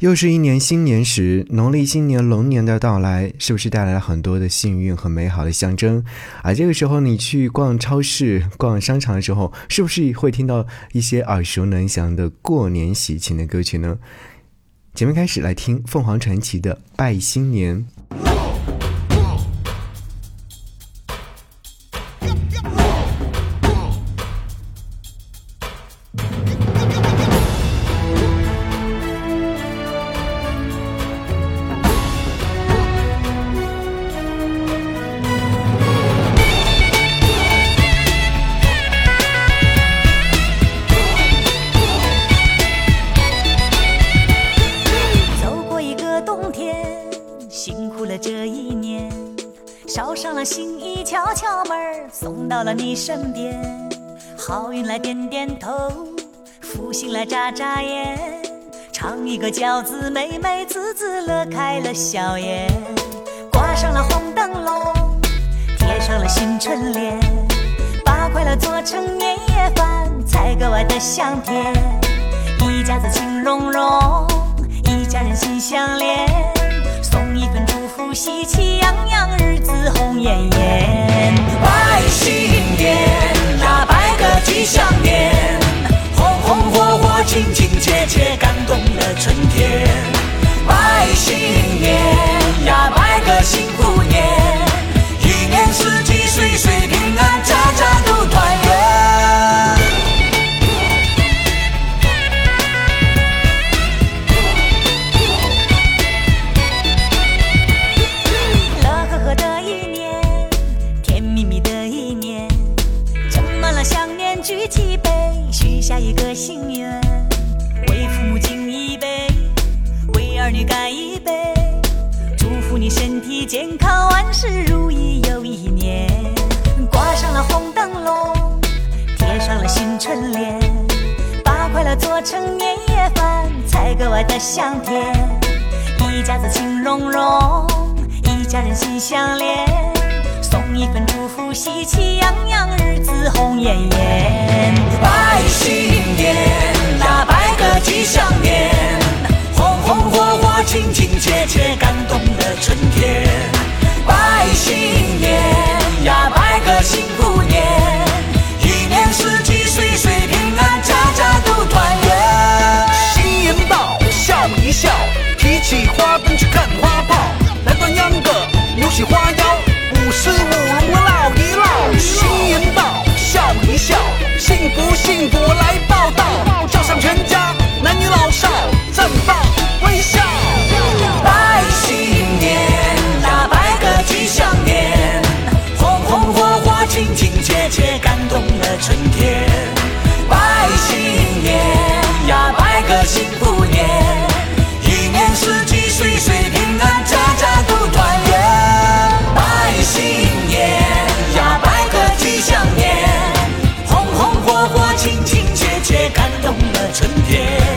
又是一年新年时，农历新年龙年的到来，是不是带来了很多的幸运和美好的象征？啊，这个时候你去逛超市、逛商场的时候，是不是会听到一些耳熟能详的过年喜庆的歌曲呢？前面开始来听凤凰传奇的《拜新年》。到了你身边，好运来点点头，福星来眨眨眼，尝一个饺子美美滋滋乐开了笑颜，挂上了红灯笼，贴上了新春联，把快乐做成年夜饭，才格外的香甜，一家子情融融，一家人心相连，送一份祝福，喜气洋洋，日子红艳艳，拜。天呀，百个吉祥年，红红火火，亲亲切切，感动了春天。健康万事如意又一年，挂上了红灯笼，贴上了新春联，把快乐做成年夜饭，才格外的香甜。一家子情融融，一家人心相连，送一份祝福，喜气洋洋，日子红艳艳，拜新年。情切切，感动了春天。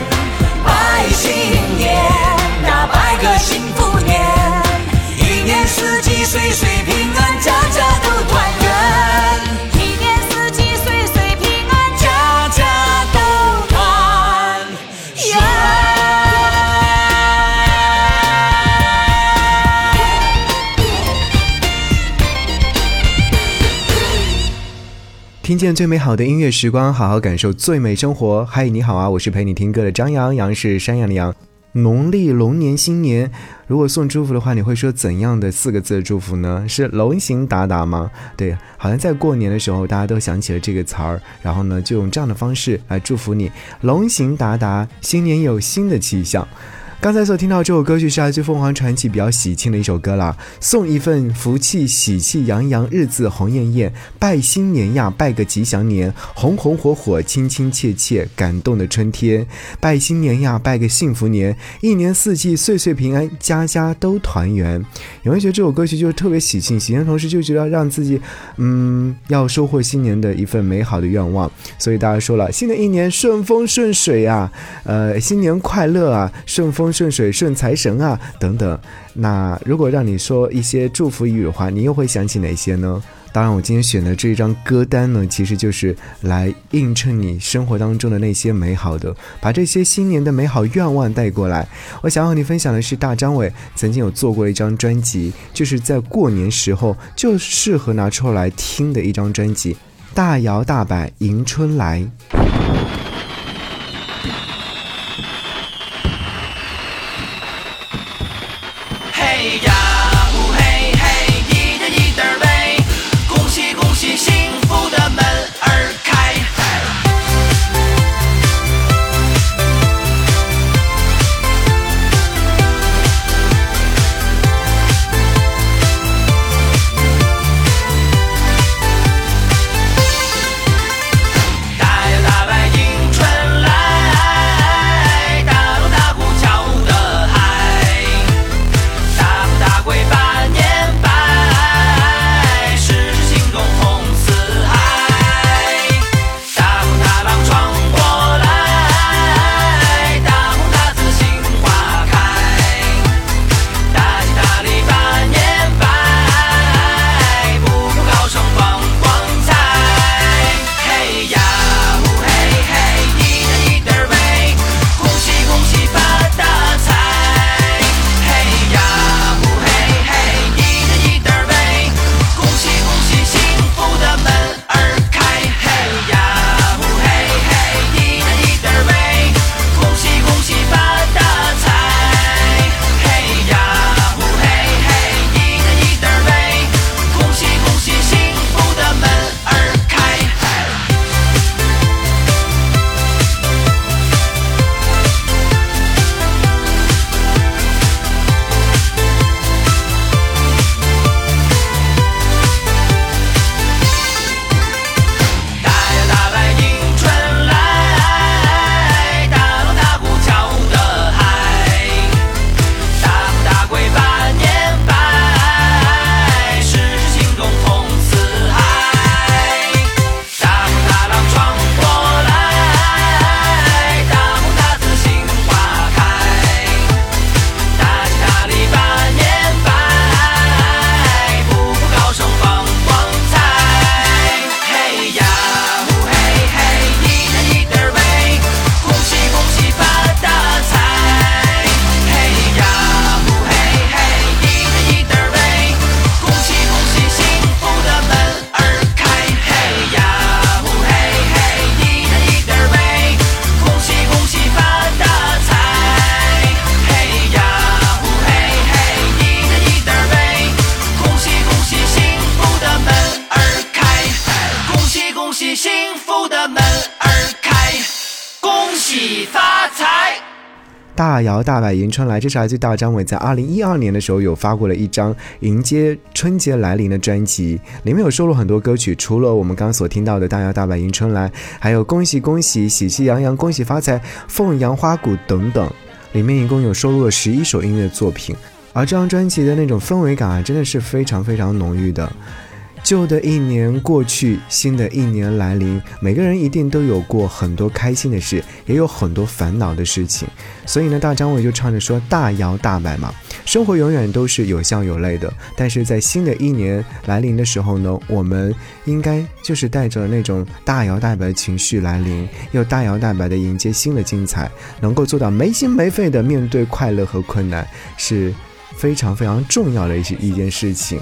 听见最美好的音乐时光，好好感受最美生活。嗨，你好啊，我是陪你听歌的张阳阳，是山羊的羊。农历龙年新年，如果送祝福的话，你会说怎样的四个字的祝福呢？是龙行达达吗？对，好像在过年的时候，大家都想起了这个词儿，然后呢，就用这样的方式来祝福你：龙行达达，新年有新的气象。刚才所听到这首歌曲是来自凤凰传奇比较喜庆的一首歌啦，送一份福气，喜气洋洋，日子红艳艳，拜新年呀，拜个吉祥年，红红火火，亲亲切切，感动的春天，拜新年呀，拜个幸福年，一年四季岁岁平安，家家都团圆。有人觉得这首歌曲就是特别喜庆，喜庆同时就觉得让自己，嗯，要收获新年的一份美好的愿望。所以大家说了，新的一年顺风顺水啊，呃，新年快乐啊，顺风。顺水顺财神啊等等，那如果让你说一些祝福语的话，你又会想起哪些呢？当然，我今天选的这一张歌单呢，其实就是来映衬你生活当中的那些美好的，把这些新年的美好愿望带过来。我想和你分享的是，大张伟曾经有做过一张专辑，就是在过年时候就适合拿出来听的一张专辑，《大摇大摆迎春来》。大摇大摆迎春来，这是来自于大张伟在二零一二年的时候有发过了一张迎接春节来临的专辑，里面有收录很多歌曲，除了我们刚刚所听到的大摇大摆迎春来，还有恭喜恭喜、喜气洋洋、恭喜发财、凤阳花鼓等等，里面一共有收录了十一首音乐作品，而这张专辑的那种氛围感啊，真的是非常非常浓郁的。旧的一年过去，新的一年来临，每个人一定都有过很多开心的事，也有很多烦恼的事情。所以呢，大张伟就唱着说：“大摇大摆嘛，生活永远都是有笑有泪的。”但是在新的一年来临的时候呢，我们应该就是带着那种大摇大摆的情绪来临，又大摇大摆的迎接新的精彩。能够做到没心没肺的面对快乐和困难，是非常非常重要的一些一件事情。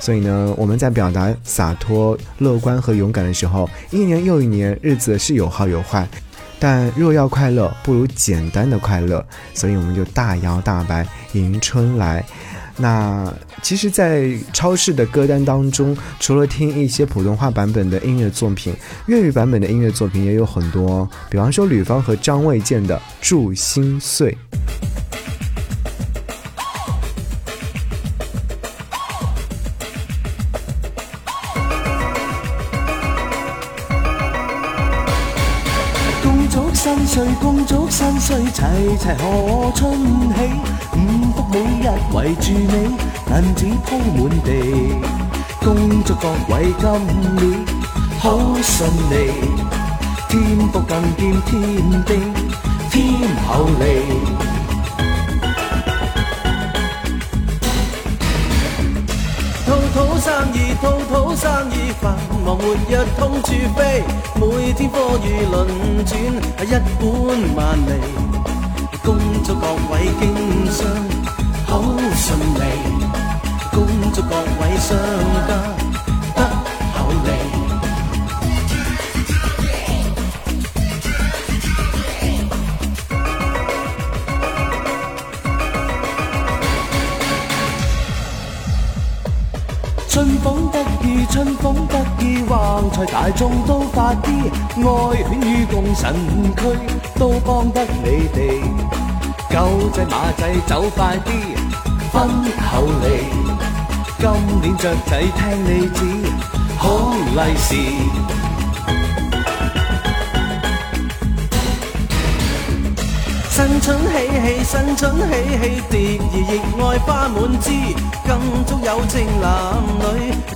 所以呢，我们在表达洒脱、乐观和勇敢的时候，一年又一年，日子是有好有坏。但若要快乐，不如简单的快乐。所以我们就大摇大摆迎春来。那其实，在超市的歌单当中，除了听一些普通话版本的音乐作品，粤语版本的音乐作品也有很多。比方说，吕方和张卫健的《祝心碎》。新岁恭祝新岁齐齐贺春喜，五福每日围住你，银纸铺满地，恭祝各位今年好顺利，天福更见天地，添厚利，生意繁忙，没日通处飞。每天科与轮转，一本万利。恭祝各位经商好顺利，恭祝各位商家得利。春风。春风得意，横财大众都发啲爱犬与共神区，都帮得你哋，狗仔马仔走快啲，分口利。今年雀仔听你指，好利是。新春喜气，新春喜气，蝶儿亦爱花满枝，更祝有清冷。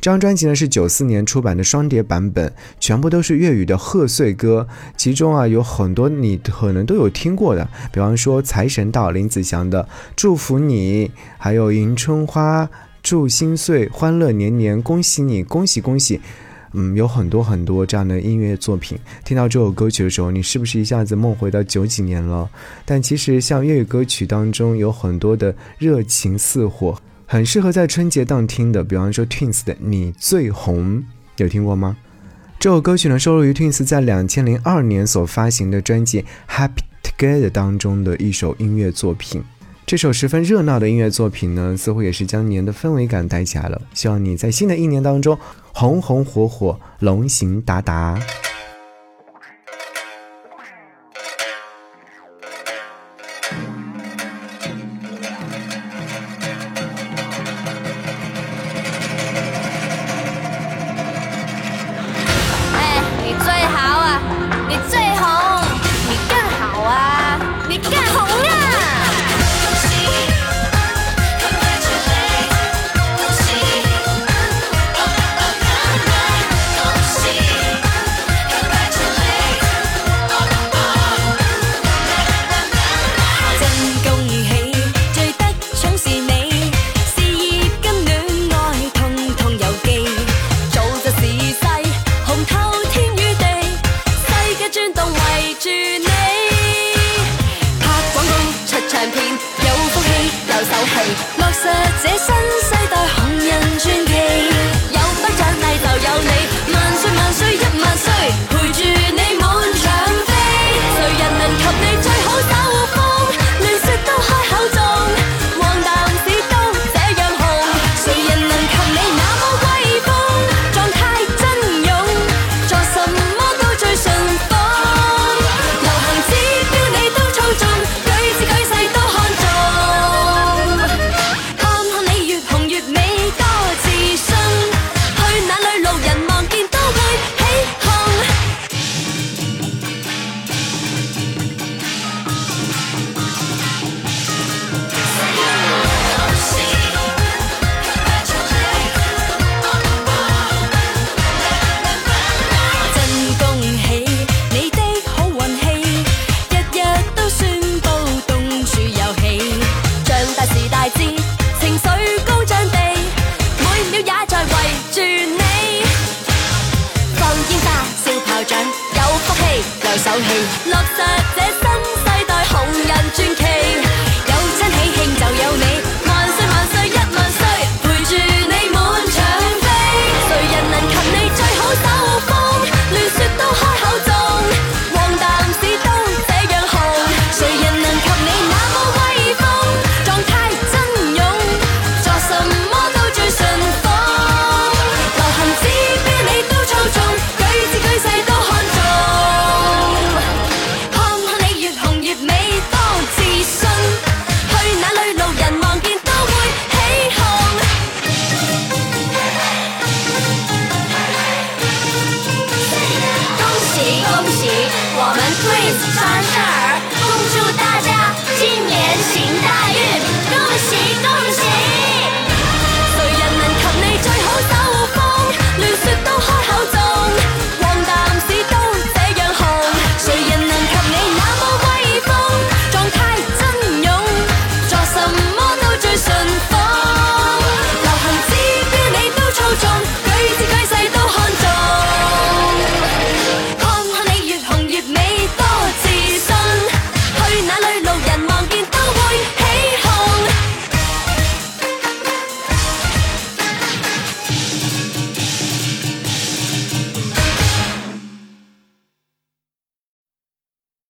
这张专辑呢是九四年出版的双碟版本，全部都是粤语的贺岁歌，其中啊有很多你可能都有听过的，比方说《财神到》林子祥的《祝福你》，还有《迎春花》《祝新岁》《欢乐年年》《恭喜你》恭喜恭喜，嗯，有很多很多这样的音乐作品。听到这首歌曲的时候，你是不是一下子梦回到九几年了？但其实像粤语歌曲当中有很多的热情似火。很适合在春节档听的，比方说 Twins 的《你最红》，有听过吗？这首歌曲呢收录于 Twins 在两千零二年所发行的专辑《Happy Together》当中的一首音乐作品。这首十分热闹的音乐作品呢，似乎也是将年的氛围感带起来了。希望你在新的一年当中红红火火，龙行达达。